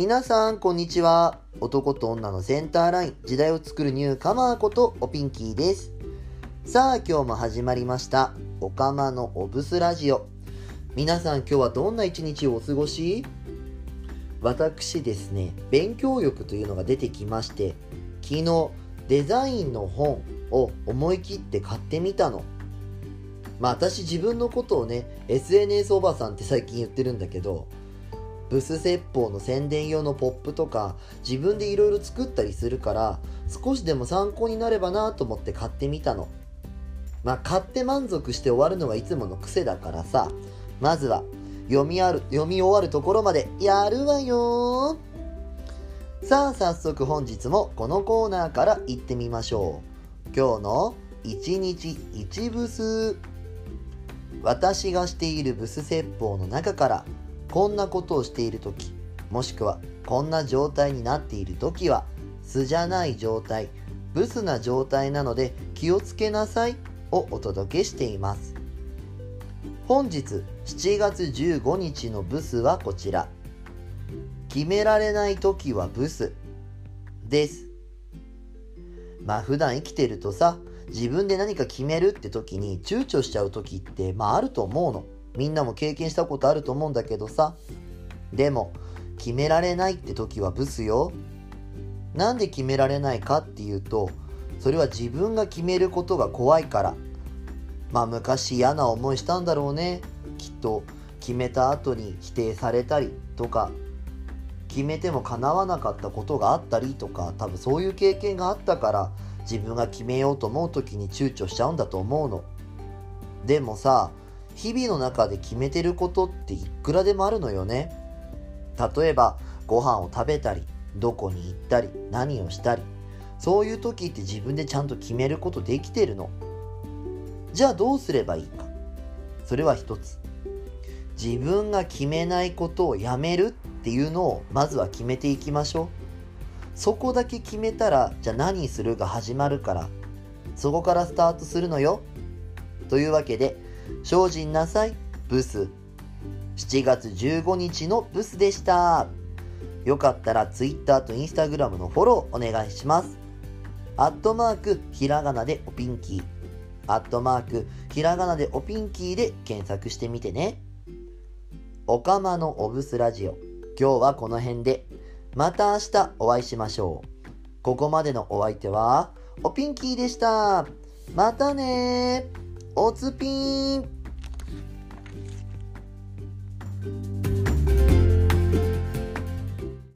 皆さんこんにちは。男と女のセンターライン。時代を作るニューカマーことおピンキーです。さあ今日も始まりました。おかまのおブスラジオ。皆さん今日はどんな一日をお過ごし？私ですね勉強欲というのが出てきまして昨日デザインの本を思い切って買ってみたの。まあ私自分のことをね SNS おばさんって最近言ってるんだけどブス説法の宣伝用のポップとか自分でいろいろ作ったりするから少しでも参考になればなと思って買ってみたの。まあ買って満足して終わるのがいつもの癖だからさ。まずは読みある読み終わるところまでやるわよ。さあ早速本日もこのコーナーから行ってみましょう。今日の1日1ブス。私がしているブス説法の中からこんなことをしている時もしくはこんな状態になっている時は素じゃない状態ブスな状態なので気をつけなさいをお届けしています。本日7月15日のブスはこちら。決められない時はブス。です。まあ普段生きてるとさ自分で何か決めるって時に躊躇しちゃう時ってまああると思うの。みんなも経験したことあると思うんだけどさ。でも決められないって時はブスよ。なんで決められないかっていうとそれは自分が決めることが怖いから。まあ昔嫌な思いしたんだろうね。きっと決めた後に否定されたりとか決めても叶わなかったことがあったりとか多分そういう経験があったから自分が決めようと思う時に躊躇しちゃうんだと思うの。でもさ日々の中で決めてることっていくらでもあるのよね。例えばご飯を食べたりどこに行ったり何をしたりそういう時って自分でちゃんと決めることできてるの。じゃあどうすればいいか。それは一つ。自分が決めないことをやめるっていうのをまずは決めていきましょう。そこだけ決めたらじゃあ何するが始まるからそこからスタートするのよ。というわけで精進なさい。ブス。7月15日のブスでした。よかったら Twitter と Instagram のフォローお願いします。アットマークひらがなでおピンキー。アットマークひらがなでおピンキーで検索してみてね。おかまのおブスラジオ。今日はこの辺で。また明日お会いしましょう。ここまでのお相手はおピンキーでした。またねおつぴーん